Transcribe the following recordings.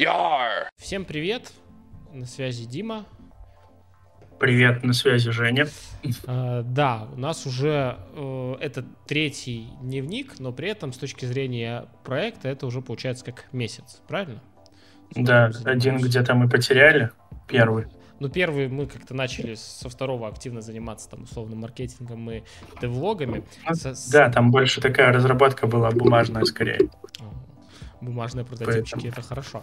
Яр! Всем привет! На связи Дима. Привет, на связи Женя. А, да, у нас уже э, это третий дневник, но при этом с точки зрения проекта это уже получается как месяц, правильно? Да, один где-то мы потеряли, первый. Ну, первый мы как-то начали со второго активно заниматься там условно маркетингом и девлогами. Ну, да, там больше такая разработка была бумажная скорее. Бумажные прототипчики, Поэтому. это хорошо.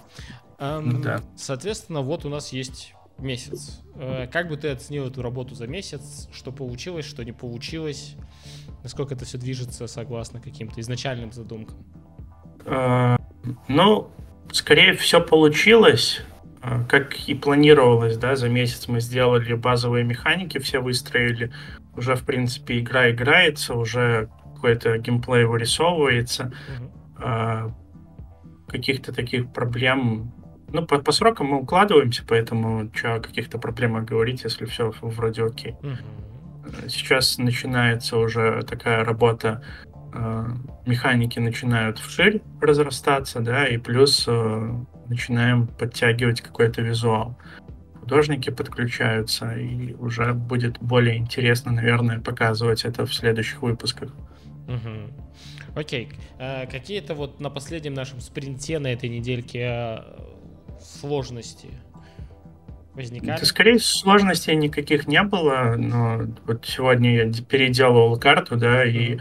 Эм, да. Соответственно, вот у нас есть месяц. Э, как бы ты оценил эту работу за месяц? Что получилось, что не получилось? Насколько это все движется согласно каким-то изначальным задумкам? Э, ну, скорее все получилось. А, как и планировалось, да, за месяц мы сделали базовые механики, все выстроили. Уже, в принципе, игра играется, уже какой-то геймплей вырисовывается. Mm-hmm. Каких-то таких проблем... Ну, по, по срокам мы укладываемся, поэтому что о каких-то проблемах говорить, если все вроде окей. Mm-hmm. Сейчас начинается уже такая работа механики начинают вширь разрастаться, да, и плюс начинаем подтягивать какой-то визуал. Художники подключаются, и уже будет более интересно, наверное, показывать это в следующих выпусках. Угу. Окей. А, какие-то вот на последнем нашем спринте на этой недельке а, сложности возникали? Да, скорее сложностей никаких не было, но вот сегодня я переделывал карту, да, и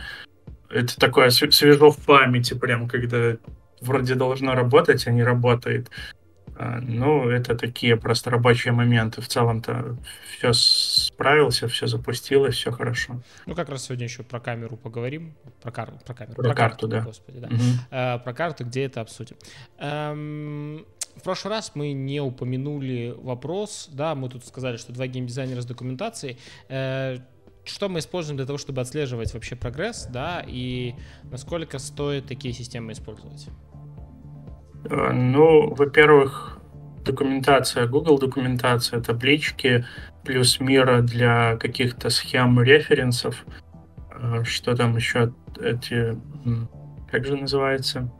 это такое свежо в памяти, прям когда вроде должно работать, а не работает. А, ну, это такие просто рабочие моменты. В целом-то все справился, все запустилось, все хорошо. Ну, как раз сегодня еще про камеру поговорим. Про, кар... про камеру. Про, про карту, карту, да. Господи, да. Угу. А, про карту, где это обсудим. Эм, в прошлый раз мы не упомянули вопрос, да, мы тут сказали, что два геймдизайнера с документацией. Э, что мы используем для того, чтобы отслеживать вообще прогресс, да, и насколько стоит такие системы использовать? Э, ну, во-первых, документация, Google документация, таблички, плюс мира для каких-то схем референсов. Э, что там еще эти... Как же называется?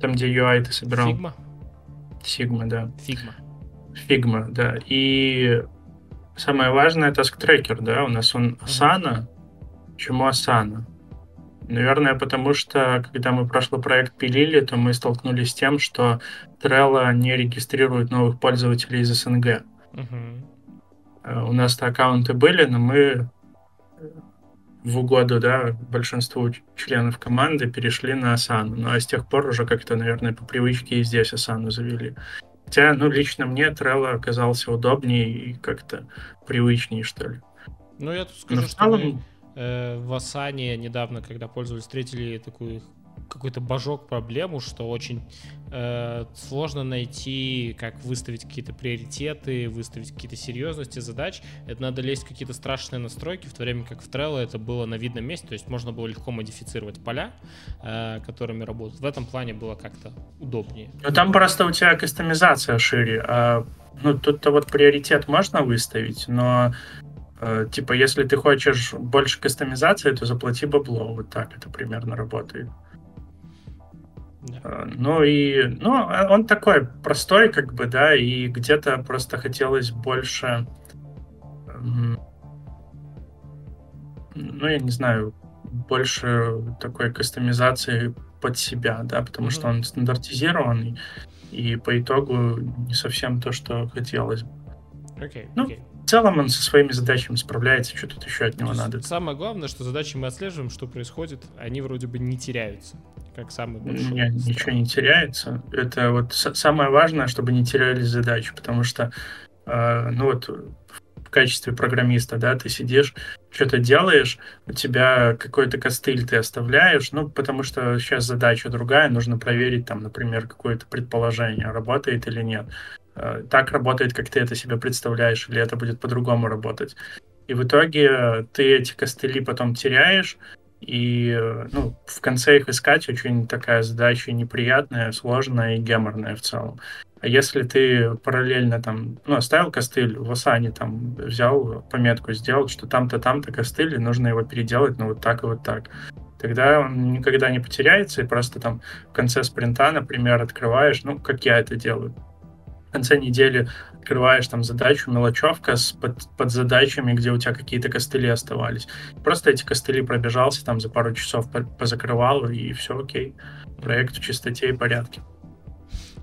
Там, где UI ты собирал. Фигма? Сигма, да. Фигма. Фигма, да. И самое важное это трекер, да. У нас он Asana. Почему Asana? Наверное, потому что, когда мы прошлый проект пилили, то мы столкнулись с тем, что Trello не регистрирует новых пользователей из СНГ. Uh-huh. У нас-то аккаунты были, но мы в угоду, да, большинству членов команды перешли на Asana. Ну, а с тех пор уже как-то, наверное, по привычке и здесь Asana завели. Хотя, ну, лично мне Trello оказался удобнее и как-то привычнее, что ли. Ну, я тут скажу, но в целом... что мы Э, в Асане недавно, когда пользовались, встретили такую какой-то божок проблему, что очень э, сложно найти, как выставить какие-то приоритеты, выставить какие-то серьезности задач. Это надо лезть в какие-то страшные настройки, в то время как в Trello это было на видном месте, то есть можно было легко модифицировать поля, э, которыми работают. В этом плане было как-то удобнее. Ну там просто у тебя кастомизация шире. А, ну тут-то вот приоритет можно выставить, но типа, если ты хочешь больше кастомизации, то заплати бабло. Вот так это примерно работает. Да. Э, ну и, ну, а он такой простой, как бы, да, и где-то просто хотелось больше, ну, я не знаю, больше такой кастомизации под себя, да, потому mm-hmm. что он стандартизированный, и по итогу не совсем то, что хотелось бы. Окей, okay, ну, okay целом он со своими задачами справляется, что тут еще от него надо. Самое главное, что задачи мы отслеживаем, что происходит, они вроде бы не теряются, как самый большой. Нет, ничего не теряется. Это вот самое важное, чтобы не терялись задачи, потому что, э, ну вот, в качестве программиста, да, ты сидишь, что-то делаешь, у тебя какой-то костыль ты оставляешь, ну, потому что сейчас задача другая, нужно проверить, там, например, какое-то предположение, работает или нет. Э, так работает, как ты это себе представляешь, или это будет по-другому работать. И в итоге ты эти костыли потом теряешь, и ну, в конце их искать очень такая задача неприятная, сложная и геморная в целом. А если ты параллельно там, ну, оставил костыль в Асане, там, взял пометку, сделал, что там-то, там-то костыль, и нужно его переделать, ну, вот так и вот так, тогда он никогда не потеряется, и просто там в конце спринта, например, открываешь, ну, как я это делаю, в конце недели открываешь там задачу, мелочевка с под, под задачами, где у тебя какие-то костыли оставались. Просто эти костыли пробежался, там за пару часов позакрывал, и все окей. Проект в чистоте и порядке.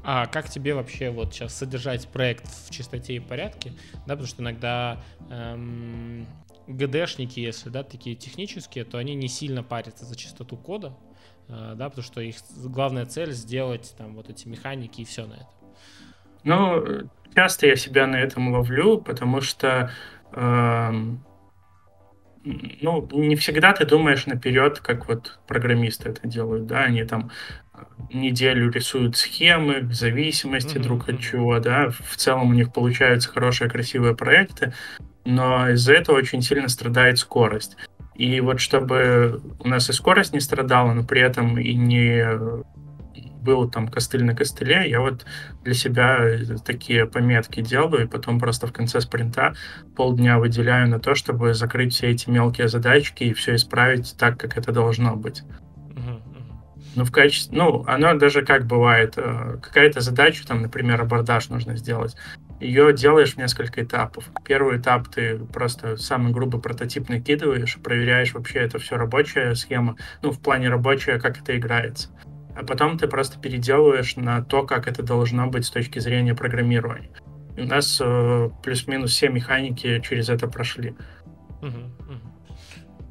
А как тебе вообще вот сейчас содержать проект в чистоте и порядке? Да, потому что иногда эм, ГДшники, если да, такие технические, то они не сильно парятся за чистоту кода, э, да, потому что их главная цель сделать там вот эти механики и все на это. Ну, часто я себя на этом ловлю, потому что э, ну, не всегда ты думаешь наперед, как вот программисты это делают, да, они там неделю рисуют схемы, зависимости mm-hmm. друг от чего, да, в целом у них получаются хорошие, красивые проекты, но из-за этого очень сильно страдает скорость. И вот чтобы у нас и скорость не страдала, но при этом и не был там костыль на костыле, я вот для себя такие пометки делаю, и потом просто в конце спринта полдня выделяю на то, чтобы закрыть все эти мелкие задачки и все исправить так, как это должно быть. Ну, в качестве, ну, оно даже как бывает, э, какая-то задача, там, например, абордаж нужно сделать. Ее делаешь в несколько этапов. Первый этап ты просто самый грубый прототип накидываешь, проверяешь вообще это все рабочая схема, ну, в плане рабочая, как это играется. А потом ты просто переделываешь на то, как это должно быть с точки зрения программирования. И у нас э, плюс-минус все механики через это прошли. Угу, угу.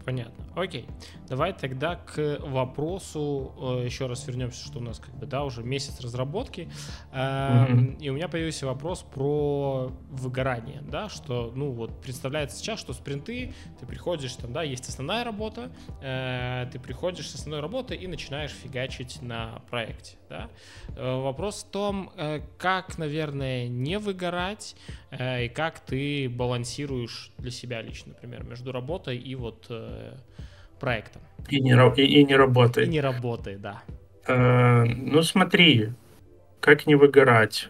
Понятно. Окей. Давай тогда к вопросу, э, еще раз вернемся, что у нас как бы, да, уже месяц разработки, mm-hmm. и у меня появился вопрос про выгорание, да, что, ну, вот представляется сейчас, что спринты, ты приходишь, там, да, есть основная работа, э, ты приходишь с основной работы и начинаешь фигачить на проекте, да. Э, вопрос в том, как, наверное, не выгорать, и как ты балансируешь для себя лично, например, между работой и вот проектом. И не, и, и не работает. И не работает, да. Э, ну смотри, как не выгорать?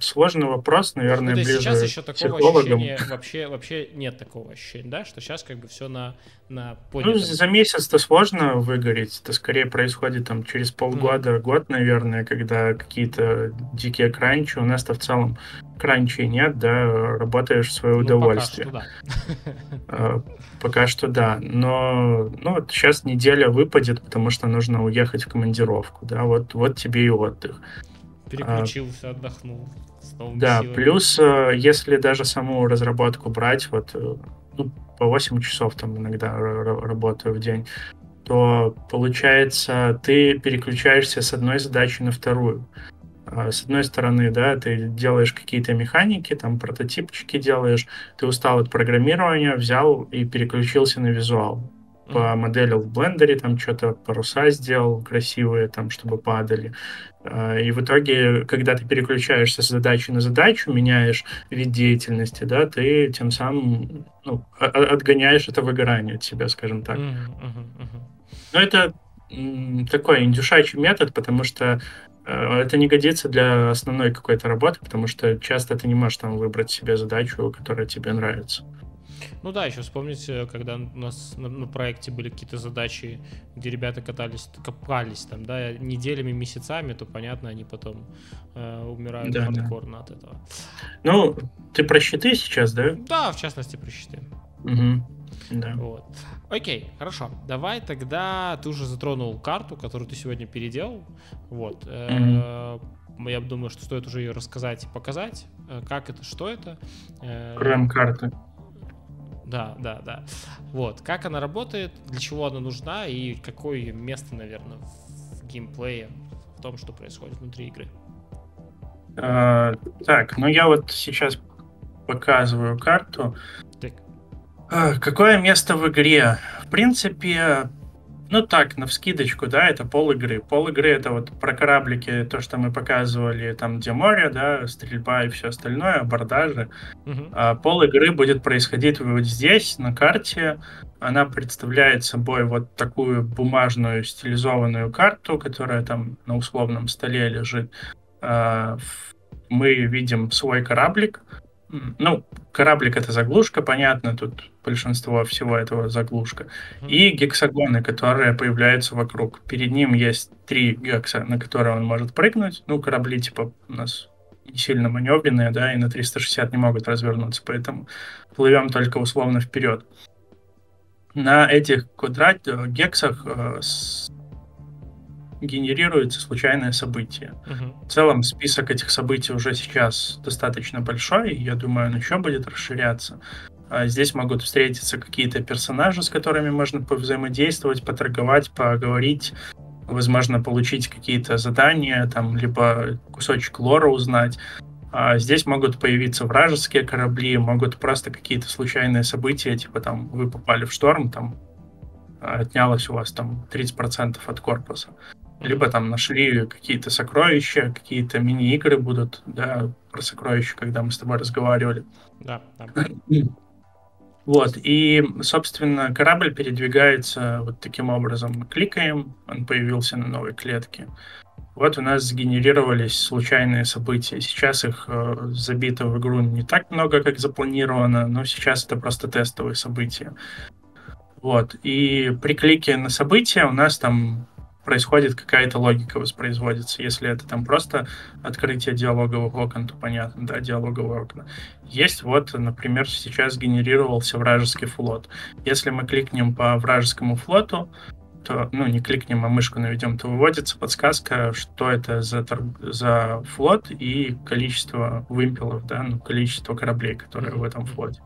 Сложный вопрос, наверное, ну, ближе сейчас еще такого психологам. ощущения вообще, вообще нет такого ощущения, да, что сейчас как бы все на, на поднятом. Ну, за месяц-то сложно выгореть, это скорее происходит там через полгода, mm. год, наверное, когда какие-то дикие кранчи, у нас-то в целом кранчей нет, да, работаешь в свое ну, удовольствие. Пока что, да. А, пока что да, но ну, вот сейчас неделя выпадет, потому что нужно уехать в командировку, да, вот, вот тебе и отдых. Переключился, а, отдохнул. Да, силами. плюс, э, если даже саму разработку брать, вот э, ну, по 8 часов там иногда работаю в день, то получается, ты переключаешься с одной задачи на вторую. А, с одной стороны, да, ты делаешь какие-то механики, там прототипчики делаешь, ты устал от программирования, взял и переключился на визуал помоделил в блендере, там что-то паруса сделал красивые, там, чтобы падали. А, и в итоге, когда ты переключаешься с задачи на задачу, меняешь вид деятельности, да, ты тем самым ну, отгоняешь это выгорание от себя, скажем так. Но это такой индюшачий метод, потому что это не годится для основной какой-то работы, потому что часто ты не можешь там выбрать себе задачу, которая тебе нравится. Ну да, еще вспомните, когда у нас на, на проекте были какие-то задачи, где ребята катались, копались там, да, неделями, месяцами, то понятно, они потом э, умирают да, хардкорно да. от этого. Ну, ты про щиты сейчас, да? Да, в частности про щиты. Угу. Да. Вот. Окей, хорошо. Давай тогда ты уже затронул карту, которую ты сегодня переделал. Вот. Mm-hmm. Я думаю, что стоит уже ее рассказать и показать. Э, как это, что это. Крем-карты. Да, да, да. Вот, как она работает, для чего она нужна и какое ее место, наверное, в геймплее, в том, что происходит внутри игры. А, так, ну я вот сейчас показываю карту. А, какое место в игре? В принципе, ну так, на вскидочку, да, это пол игры. Пол игры это вот про кораблики, то, что мы показывали, там, где море, да, стрельба и все остальное, абордажи. Uh-huh. А пол игры будет происходить вот здесь, на карте. Она представляет собой вот такую бумажную стилизованную карту, которая там на условном столе лежит. А, мы видим свой кораблик, ну, кораблик это заглушка, понятно, тут большинство всего этого заглушка. И гексагоны, которые появляются вокруг. Перед ним есть три гекса, на которые он может прыгнуть. Ну, корабли типа у нас не сильно маневренные, да, и на 360 не могут развернуться, поэтому плывем только условно вперед. На этих квадрат э, гексах э, с... генерируется случайное событие. Uh-huh. В целом список этих событий уже сейчас достаточно большой, я думаю, он еще будет расширяться. А здесь могут встретиться какие-то персонажи, с которыми можно повзаимодействовать, поторговать, поговорить, возможно, получить какие-то задания, там, либо кусочек лора узнать. А здесь могут появиться вражеские корабли, могут просто какие-то случайные события, типа там вы попали в шторм, там отнялось у вас там 30% от корпуса. Либо там нашли какие-то сокровища, какие-то мини-игры будут, да, про сокровища, когда мы с тобой разговаривали. Да, да. Вот, и, собственно, корабль передвигается вот таким образом. Мы кликаем, он появился на новой клетке. Вот у нас сгенерировались случайные события. Сейчас их э, забито в игру не так много, как запланировано, но сейчас это просто тестовые события. Вот. И при клике на события у нас там происходит какая-то логика воспроизводится. Если это там просто открытие диалоговых окон, то понятно, да, диалоговые окна. Есть вот, например, сейчас генерировался вражеский флот. Если мы кликнем по вражескому флоту, то, ну, не кликнем, а мышку наведем, то выводится подсказка, что это за, торг... за флот и количество вымпелов, да, ну, количество кораблей, которые в этом флоте.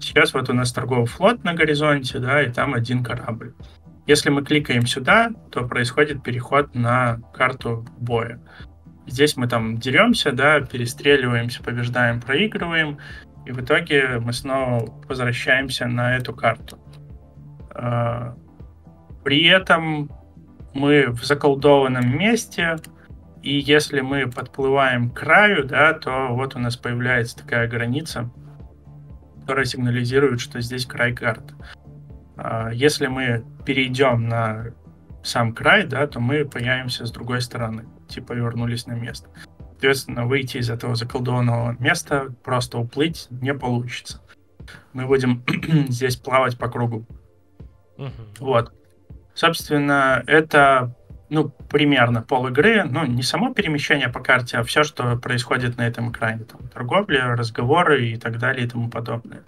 Сейчас вот у нас торговый флот на горизонте, да, и там один корабль. Если мы кликаем сюда, то происходит переход на карту боя. Здесь мы там деремся, да, перестреливаемся, побеждаем, проигрываем, и в итоге мы снова возвращаемся на эту карту. А, при этом мы в заколдованном месте, и если мы подплываем к краю, да, то вот у нас появляется такая граница, которая сигнализирует, что здесь край карты. А, если мы перейдем на сам край, да, то мы появимся с другой стороны, типа вернулись на место. Соответственно, выйти из этого заколдованного места, просто уплыть не получится. Мы будем здесь плавать по кругу. Uh-huh. Вот. Собственно, это ну, примерно пол игры, ну, не само перемещение по карте, а все, что происходит на этом экране. Там, торговля, разговоры и так далее и тому подобное.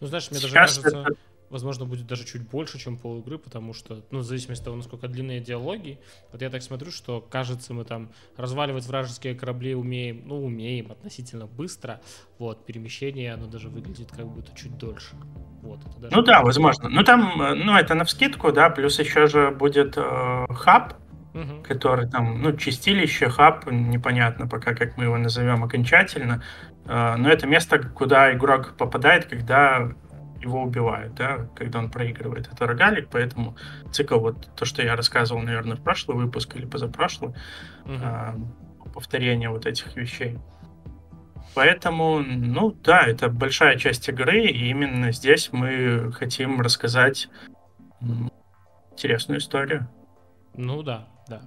Ну, знаешь, мне Сейчас даже кажется, это возможно, будет даже чуть больше, чем пол игры, потому что, ну, в зависимости от того, насколько длинные диалоги, вот я так смотрю, что, кажется, мы там разваливать вражеские корабли умеем, ну, умеем относительно быстро, вот, перемещение, оно даже выглядит как будто чуть дольше. Вот, это даже ну да, возможно. Ну там, ну это на вскидку, да, плюс еще же будет э, хаб, угу. который там, ну, чистилище, хаб, непонятно пока, как мы его назовем окончательно, э, но это место, куда игрок попадает, когда его убивают, да, когда он проигрывает. Это рогалик, поэтому цикл, вот то, что я рассказывал, наверное, в прошлый выпуск или позапрошлый, угу. а, повторение вот этих вещей. Поэтому, ну да, это большая часть игры, и именно здесь мы хотим рассказать интересную историю. Ну да, да.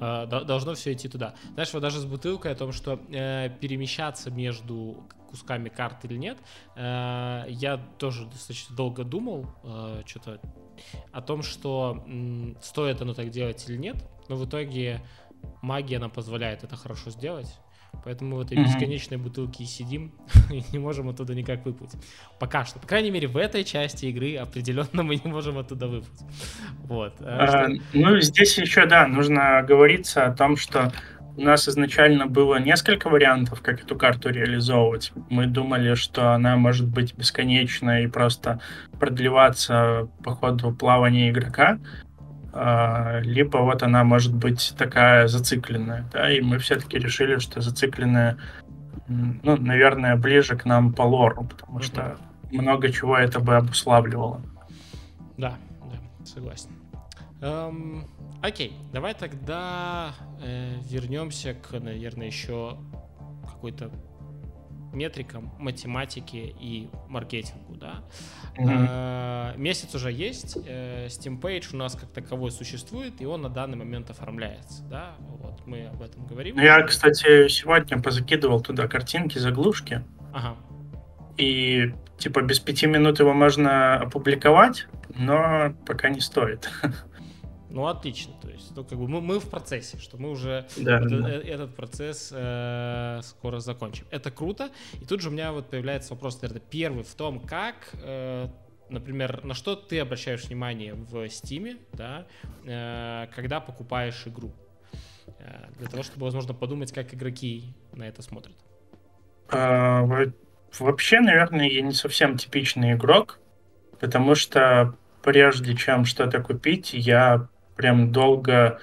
А, должно все идти туда. Знаешь, вот даже с бутылкой о том, что э, перемещаться между кусками карт или нет, э, я тоже достаточно долго думал, э, что-то о том, что э, стоит оно так делать или нет, но в итоге магия нам позволяет это хорошо сделать. Поэтому мы в этой бесконечной бутылке и сидим и не можем оттуда никак выплыть. Пока что. По крайней мере, в этой части игры определенно мы не можем оттуда выплыть. Вот. А, что... Ну, здесь еще, да, нужно говориться о том, что у нас изначально было несколько вариантов, как эту карту реализовывать. Мы думали, что она может быть бесконечной и просто продлеваться по ходу плавания игрока, а, либо вот она может быть такая зацикленная, да, и мы все-таки решили, что зацикленная, ну, наверное, ближе к нам по лору, потому что много чего это бы обуславливало. Да, да, согласен. Эм, окей, давай тогда э, вернемся к, наверное, еще какой-то метрикам математики и маркетингу, да. Mm-hmm. месяц уже есть, э, Steam Page у нас как таковой существует, и он на данный момент оформляется, да. Вот мы об этом говорим. Ну, я, кстати, сегодня позакидывал туда картинки, заглушки. Ага. И типа без пяти минут его можно опубликовать, но пока не стоит. Ну, отлично. То есть, ну, как бы мы, мы в процессе, что мы уже да, вот да. Э, этот процесс э, скоро закончим. Это круто. И тут же у меня вот появляется вопрос, наверное, первый в том, как, э, например, на что ты обращаешь внимание в Steam, да, э, когда покупаешь игру. Э, для того, чтобы, возможно, подумать, как игроки на это смотрят. А, вообще, наверное, я не совсем типичный игрок, потому что прежде чем что-то купить, я прям долго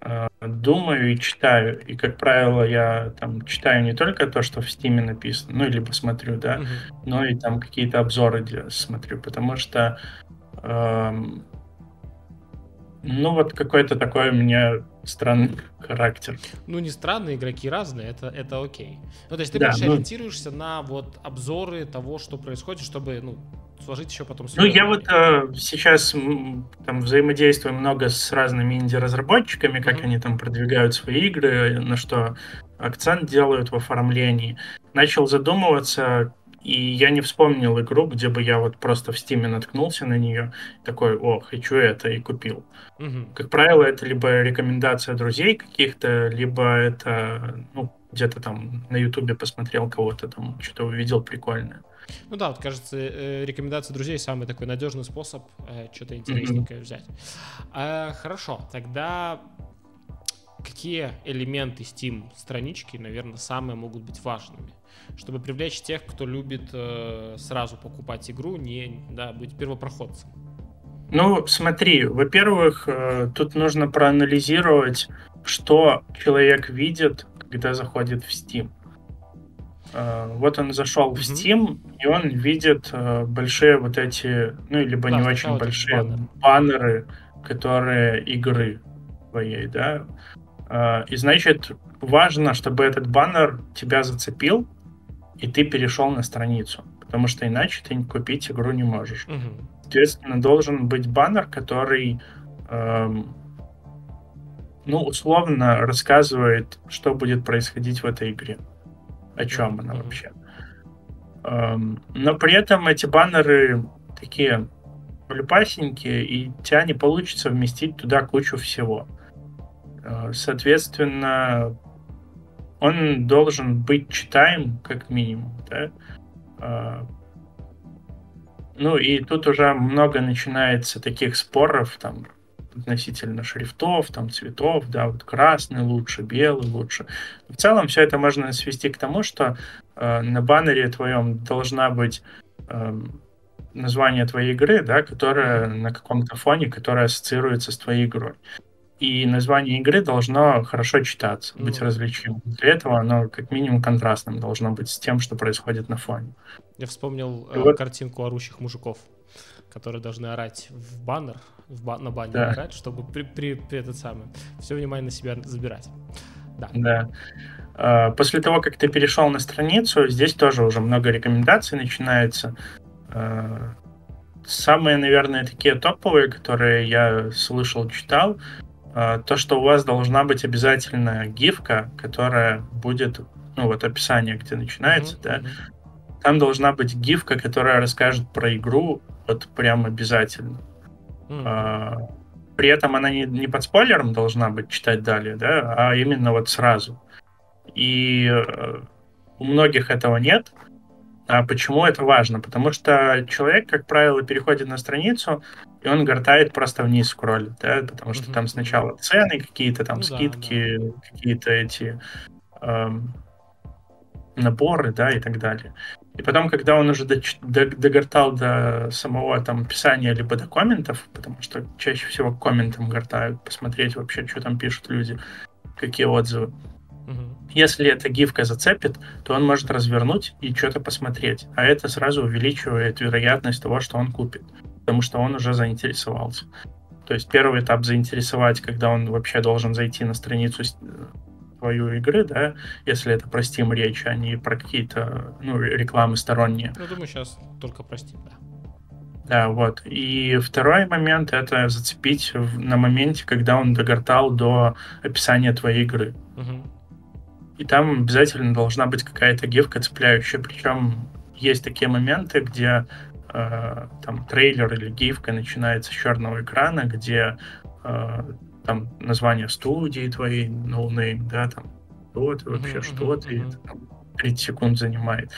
э, думаю и читаю. И, как правило, я там читаю не только то, что в Стиме написано, ну, либо смотрю, да, mm-hmm. но и там какие-то обзоры смотрю, потому что э, ну, вот какой-то такой у меня странный характер. Ну, не странные, игроки разные, это, это окей. Ну, то есть ты да, больше ну... ориентируешься на вот обзоры того, что происходит, чтобы, ну, сложить еще потом... Ну, я вот э, сейчас там взаимодействую много с разными инди-разработчиками, как mm-hmm. они там продвигают свои игры, на что акцент делают в оформлении. Начал задумываться, и я не вспомнил игру, где бы я вот просто в стиме наткнулся на нее, такой, о, хочу это, и купил. Угу. Как правило, это либо рекомендация друзей каких-то, либо это, ну, где-то там на Ютубе посмотрел кого-то там, что-то увидел прикольное. Ну да, вот кажется, э, рекомендация друзей самый такой надежный способ э, что-то интересненькое mm-hmm. взять. А, хорошо, тогда какие элементы Steam странички, наверное, самые могут быть важными, чтобы привлечь тех, кто любит э, сразу покупать игру, не да, быть первопроходцем? Ну, смотри, во-первых, э, тут нужно проанализировать, что человек видит, когда заходит в Steam. Э, вот он зашел в Steam, и он видит э, большие вот эти, ну, либо да, не очень большие баннеры. баннеры, которые игры твоей, да. Э, и значит, важно, чтобы этот баннер тебя зацепил, и ты перешел на страницу. Потому что иначе ты купить игру не можешь. Угу. Соответственно, должен быть баннер, который эм, ну, условно рассказывает, что будет происходить в этой игре о чем она вообще. Но при этом эти баннеры такие любасенькие, и тебя не получится вместить туда кучу всего. А, соответственно, он должен быть читаем, как минимум, да? А, ну и тут уже много начинается таких споров, там, относительно шрифтов, там, цветов, да, вот красный лучше, белый лучше. В целом все это можно свести к тому, что э, на баннере твоем должна быть э, название твоей игры, да, которая на каком-то фоне, которая ассоциируется с твоей игрой. И название игры должно хорошо читаться, быть mm. различимым. Для этого оно как минимум контрастным должно быть с тем, что происходит на фоне. Я вспомнил э, вот... картинку орущих мужиков, которые должны орать в баннер, в ба- на бане да. играть, чтобы при, при, при этот самый все внимание на себя забирать. Да. Да. А, после того, как ты перешел на страницу, здесь тоже уже много рекомендаций начинается. А, самые, наверное, такие топовые, которые я слышал, читал, а, то, что у вас должна быть обязательно гифка, которая будет, ну вот описание, где начинается, mm-hmm. да, там должна быть гифка, которая расскажет про игру, вот прям обязательно. Mm. При этом она не, не под спойлером должна быть читать далее, да, а именно вот сразу. И э, у многих этого нет. А почему это важно? Потому что человек, как правило, переходит на страницу, и он гортает просто вниз скроллит, да, потому что mm-hmm. там сначала цены какие-то, там ну, скидки, да, да. какие-то эти эм, наборы, да, и так далее. И потом, когда он уже догортал до самого там описания либо до комментов, потому что чаще всего комментам гортают, посмотреть вообще, что там пишут люди, какие отзывы. Угу. Если эта гифка зацепит, то он может развернуть и что-то посмотреть. А это сразу увеличивает вероятность того, что он купит. Потому что он уже заинтересовался. То есть первый этап заинтересовать, когда он вообще должен зайти на страницу твою игры, да, если это про Steam речь, а не про какие-то ну, рекламы сторонние. Ну, думаю, сейчас только про Steam, да. Да, вот. И второй момент — это зацепить в, на моменте, когда он догортал до описания твоей игры. Угу. и там обязательно должна быть какая-то гифка цепляющая. Причем есть такие моменты, где э, там трейлер или гифка начинается с черного экрана, где э, там название студии твоей, no name, да, там, кто ты вообще, mm-hmm, что ты, это, там, 30 секунд занимает.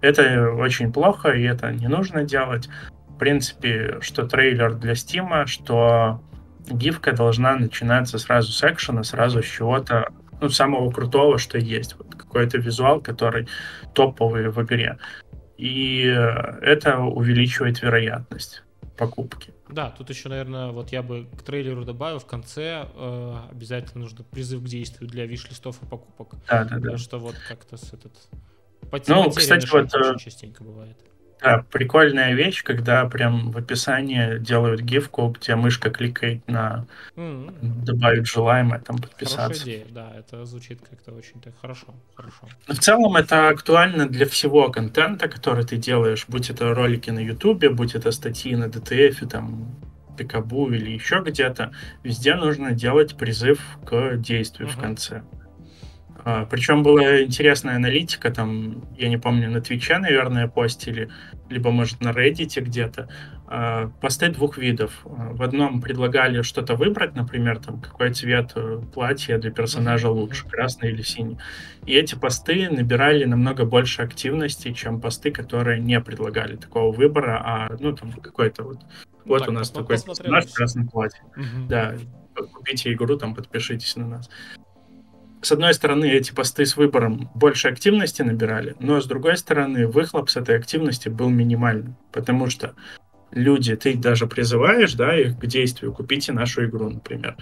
Это очень плохо, и это не нужно делать. В принципе, что трейлер для Стима, что гифка должна начинаться сразу с экшена, сразу с чего-то, ну, самого крутого, что есть. Вот какой-то визуал, который топовый в игре. И это увеличивает вероятность покупки. Да, тут еще, наверное, вот я бы к трейлеру добавил в конце э, обязательно нужно призыв к действию для виш-листов и покупок. Да, да, да. Что вот как-то с этот... Ну, кстати, вот... Очень частенько бывает. Да, прикольная вещь, когда прям в описании делают гифку, где мышка кликает на mm-hmm. добавить желаемое, там подписаться. Хорошая идея, да, это звучит как-то очень так хорошо, хорошо. В целом это актуально для всего контента, который ты делаешь, будь это ролики на Ютубе, будь это статьи на DTF, там, Пикабу или еще где-то, везде нужно делать призыв к действию mm-hmm. в конце. А, причем была интересная аналитика, там, я не помню, на Твиче, наверное, постили, либо, может, на Reddit где-то, а, посты двух видов. А, в одном предлагали что-то выбрать, например, там, какой цвет э, платья для персонажа лучше, красный или синий. И эти посты набирали намного больше активности, чем посты, которые не предлагали такого выбора, а, ну, там, какой-то вот, вот так, у нас такой персонаж в красном платье. Угу. Да, купите игру, там, подпишитесь на нас с одной стороны, эти посты с выбором больше активности набирали, но с другой стороны, выхлоп с этой активности был минимальным, потому что люди, ты даже призываешь, да, их к действию, купите нашу игру, например,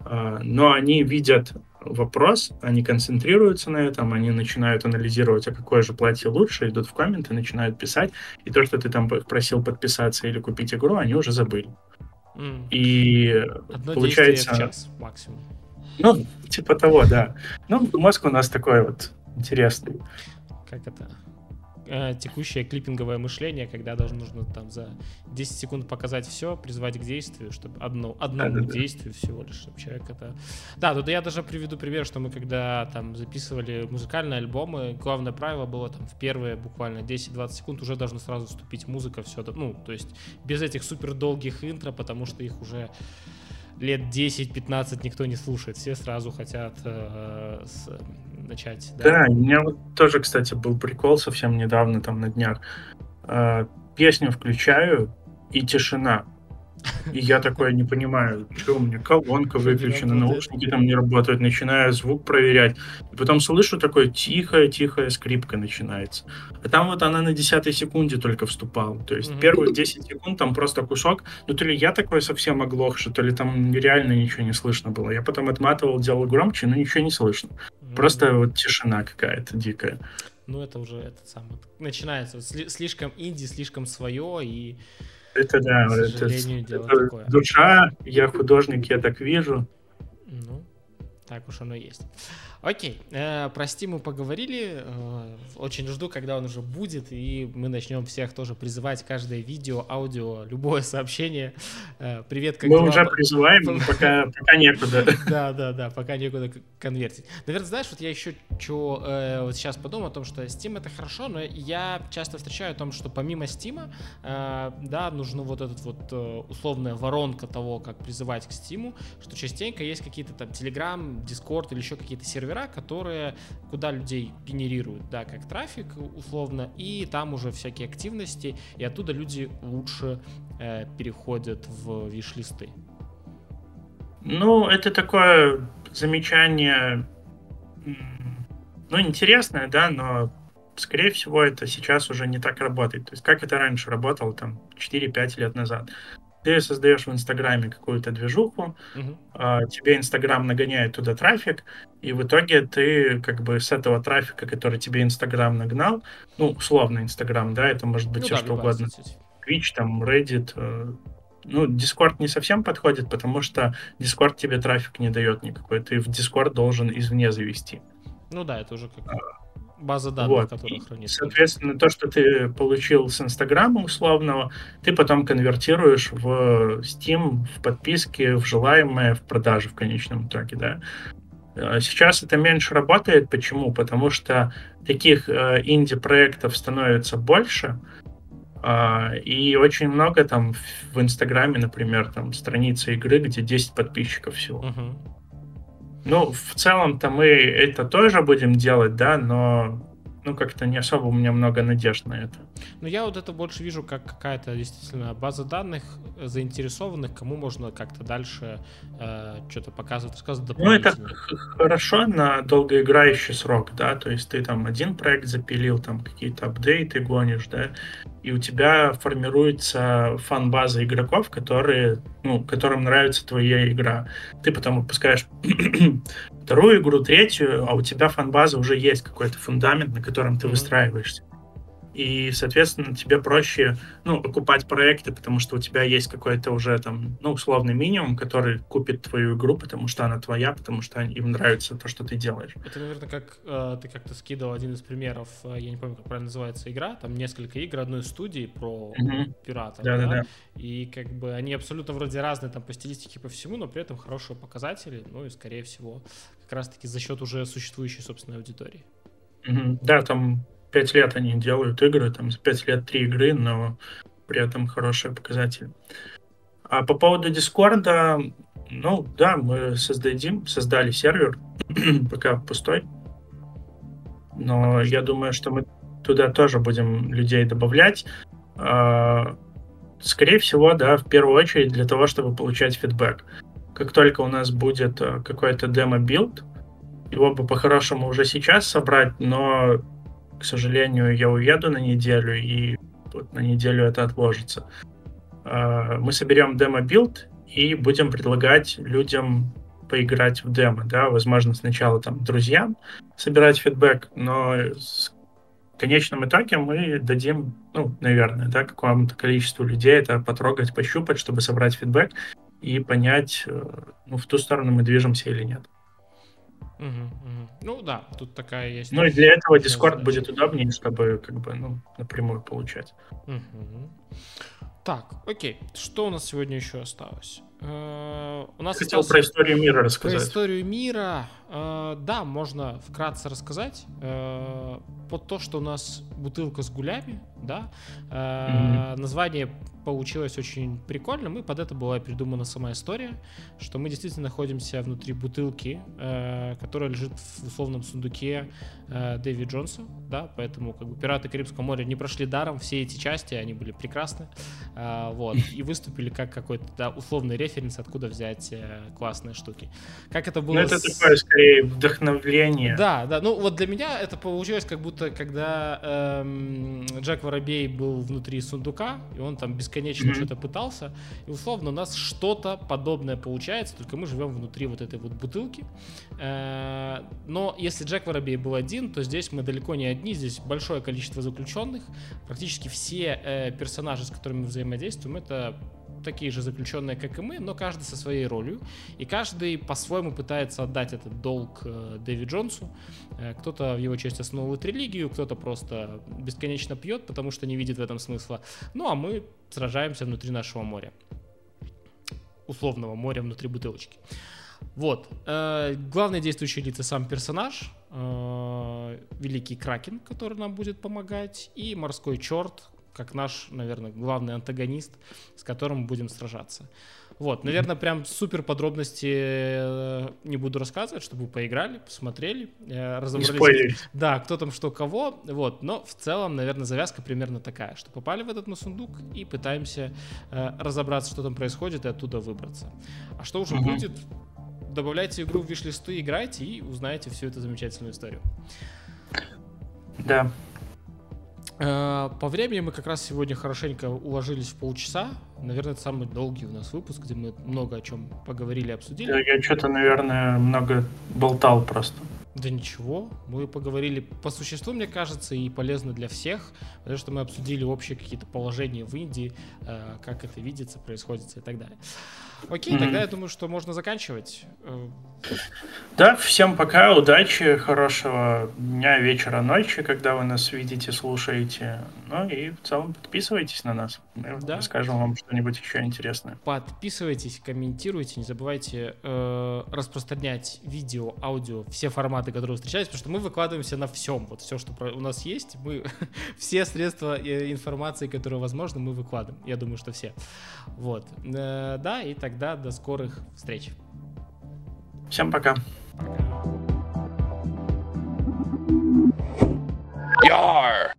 а, но они видят вопрос, они концентрируются на этом, они начинают анализировать, а какое же платье лучше, идут в комменты, начинают писать, и то, что ты там просил подписаться или купить игру, они уже забыли. Mm. И Одно получается... в час максимум. Ну, типа того, да. Ну, мозг у нас такой вот интересный. Как это? Э, текущее клиппинговое мышление, когда должно нужно там за 10 секунд показать все, призвать к действию, чтобы одно, одному да, да, действию да. всего лишь, чтобы человек это... Да, тут я даже приведу пример, что мы когда там записывали музыкальные альбомы, главное правило было там в первые буквально 10-20 секунд уже должна сразу вступить музыка, все, ну, то есть без этих супер долгих интро, потому что их уже лет 10-15 никто не слушает, все сразу хотят э, с, начать. Да? да, у меня вот тоже, кстати, был прикол совсем недавно, там на днях. Э, песню включаю, и тишина. И я такое не понимаю, что у меня колонка выключена, наушники там не работают, начинаю звук проверять. И потом слышу такое тихая-тихая скрипка начинается. А там вот она на десятой секунде только вступала. То есть mm-hmm. первые 10 секунд там просто кусок. Ну то ли я такой совсем оглохший, то ли там реально ничего не слышно было. Я потом отматывал, делал громче, но ничего не слышно. Mm-hmm. Просто вот тишина какая-то дикая. Ну это уже этот самый начинается слишком инди, слишком свое и это да, это, это душа, я художник, я так вижу. Ну, так уж оно есть. Окей, э, прости, мы поговорили. Э, очень жду, когда он уже будет, и мы начнем всех тоже призывать каждое видео, аудио, любое сообщение. Э, привет, как Мы дела? уже призываем, пока, пока некуда. Да, да, да, пока некуда конвертить. Наверное, знаешь, вот я еще что э, вот сейчас подумал о том, что Steam это хорошо, но я часто встречаю о том, что помимо Steam, э, да, нужно вот этот вот э, условная воронка того, как призывать к Steam, что частенько есть какие-то там Telegram, Discord или еще какие-то сервера, сервера, которые, куда людей генерируют, да, как трафик условно, и там уже всякие активности, и оттуда люди лучше э, переходят в виш-листы. Ну, это такое замечание, ну, интересное, да, но скорее всего, это сейчас уже не так работает. То есть, как это раньше работало, там, 4-5 лет назад ты создаешь в Инстаграме какую-то движуху, uh-huh. а, тебе Инстаграм нагоняет туда трафик, и в итоге ты как бы с этого трафика, который тебе Инстаграм нагнал, ну, условно Инстаграм, да, это может быть ну, все да, что угодно. Twitch, там, Reddit, э, ну, Discord не совсем подходит, потому что Discord тебе трафик не дает никакой. Ты в Discord должен извне завести. Ну да, это уже как база данных, вот. которая хранится. Соответственно, то, что ты получил с Инстаграма условного, ты потом конвертируешь в Steam, в подписки, в желаемое, в продажи в конечном итоге, да. Э, сейчас это меньше работает. Почему? Потому что таких э, инди-проектов становится больше, э, и очень много там в Инстаграме, например, там страница игры, где 10 подписчиков всего. Uh-huh. Ну, в целом-то мы это тоже будем делать, да, но ну, как-то не особо у меня много надежд на это. Ну, я вот это больше вижу как какая-то действительно база данных заинтересованных, кому можно как-то дальше э, что-то показывать, рассказывать Ну, это хорошо на долгоиграющий срок, да, то есть ты там один проект запилил, там какие-то апдейты гонишь, да, и у тебя формируется фан-база игроков, которые, ну, которым нравится твоя игра. Ты потом выпускаешь вторую игру, третью, а у тебя фан-база уже есть какой-то фундамент, на котором ты выстраиваешься и, соответственно, тебе проще, ну, окупать проекты, потому что у тебя есть какой-то уже там, ну, условный минимум, который купит твою игру, потому что она твоя, потому что им нравится то, что ты делаешь. Это, наверное, как э, ты как-то скидывал один из примеров, э, я не помню, как правильно называется игра, там несколько игр одной студии про mm-hmm. пиратов, да, да, да, и как бы они абсолютно вроде разные там по стилистике, по всему, но при этом хорошие показатели, ну и, скорее всего, как раз-таки за счет уже существующей собственной аудитории. Mm-hmm. Да, там пять лет они делают игры, там за пять лет три игры, но при этом хорошие показатели. А по поводу Дискорда, ну да, мы создадим, создали сервер, пока пустой. Но я думаю, что мы туда тоже будем людей добавлять. А, скорее всего, да, в первую очередь для того, чтобы получать фидбэк. Как только у нас будет а, какой-то демо-билд, его бы по-хорошему уже сейчас собрать, но к сожалению, я уеду на неделю, и вот на неделю это отложится. А, мы соберем демо-билд и будем предлагать людям поиграть в демо, да, возможно, сначала там друзьям собирать фидбэк, но в конечном итоге мы дадим, ну, наверное, да, какому-то количеству людей это потрогать, пощупать, чтобы собрать фидбэк и понять, э, ну, в ту сторону мы движемся или нет. Угу, угу. Ну да, тут такая есть. Ну и для этого Discord будет удобнее, чтобы как бы ну, напрямую получать. Угу. Так, окей. Что у нас сегодня еще осталось? Uh, у нас Хотел про историю мира рассказать. Про историю мира, да, можно вкратце рассказать. Uh, под то, что у нас бутылка с гулями, да, mm-hmm. название получилось очень прикольно. Мы под это была придумана сама история, что мы действительно находимся внутри бутылки, э, которая лежит в условном сундуке э, Дэви Джонса, да, поэтому как бы пираты Карибского моря не прошли даром, все эти части, они были прекрасны, э, вот, и выступили как какой-то, да, условный референс, откуда взять э, классные штуки. Как это было... Ну, это с... такое, скорее, вдохновление. Да, да, ну, вот для меня это получилось как будто, когда эм, Джек Воробей был внутри сундука, и он там бесконечно mm-hmm. что-то пытался. И условно у нас что-то подобное получается, только мы живем внутри вот этой вот бутылки. Э, но если Джек Воробей был один, то здесь мы далеко не одни, здесь большое количество заключенных. Практически все э, персонажи, с которыми мы взаимодействуем, это такие же заключенные, как и мы, но каждый со своей ролью. И каждый по-своему пытается отдать этот долг э, Дэви Джонсу. Э, кто-то в его честь основывает религию, кто-то просто бесконечно пьет, потому что не видит в этом смысла. Ну, а мы сражаемся внутри нашего моря. Условного моря внутри бутылочки. Вот. Э, главные действующие лица сам персонаж, великий Кракен, который нам будет помогать, и морской черт, как наш, наверное, главный антагонист, с которым мы будем сражаться. Вот, наверное, прям супер подробности э, не буду рассказывать, чтобы вы поиграли, посмотрели, э, разобрались. Да, кто там что кого, вот. Но в целом, наверное, завязка примерно такая, что попали в этот сундук и пытаемся э, разобраться, что там происходит, и оттуда выбраться. А что уже угу. будет, добавляйте игру в виш-листы, играйте и узнаете всю эту замечательную историю. Да, по времени мы как раз сегодня хорошенько уложились в полчаса. Наверное, это самый долгий у нас выпуск, где мы много о чем поговорили, обсудили. Я что-то, наверное, много болтал просто. Да ничего, мы поговорили по существу, мне кажется, и полезно для всех, потому что мы обсудили общие какие-то положения в Индии, э, как это видится, происходит и так далее. Окей, mm-hmm. тогда я думаю, что можно заканчивать. Э, Да, всем пока, удачи, хорошего дня, вечера, ночи, когда вы нас видите, слушаете. Ну и в целом подписывайтесь на нас. Мы да. расскажем вам что-нибудь еще интересное. Подписывайтесь, комментируйте, не забывайте э, распространять видео, аудио, все форматы, команды, которые встречались, потому что мы выкладываемся на всем, вот все, что у нас есть, мы все средства э, информации, которые возможно, мы выкладываем. Я думаю, что все. Вот. Э, да, и тогда до скорых встреч. Всем пока. Яр!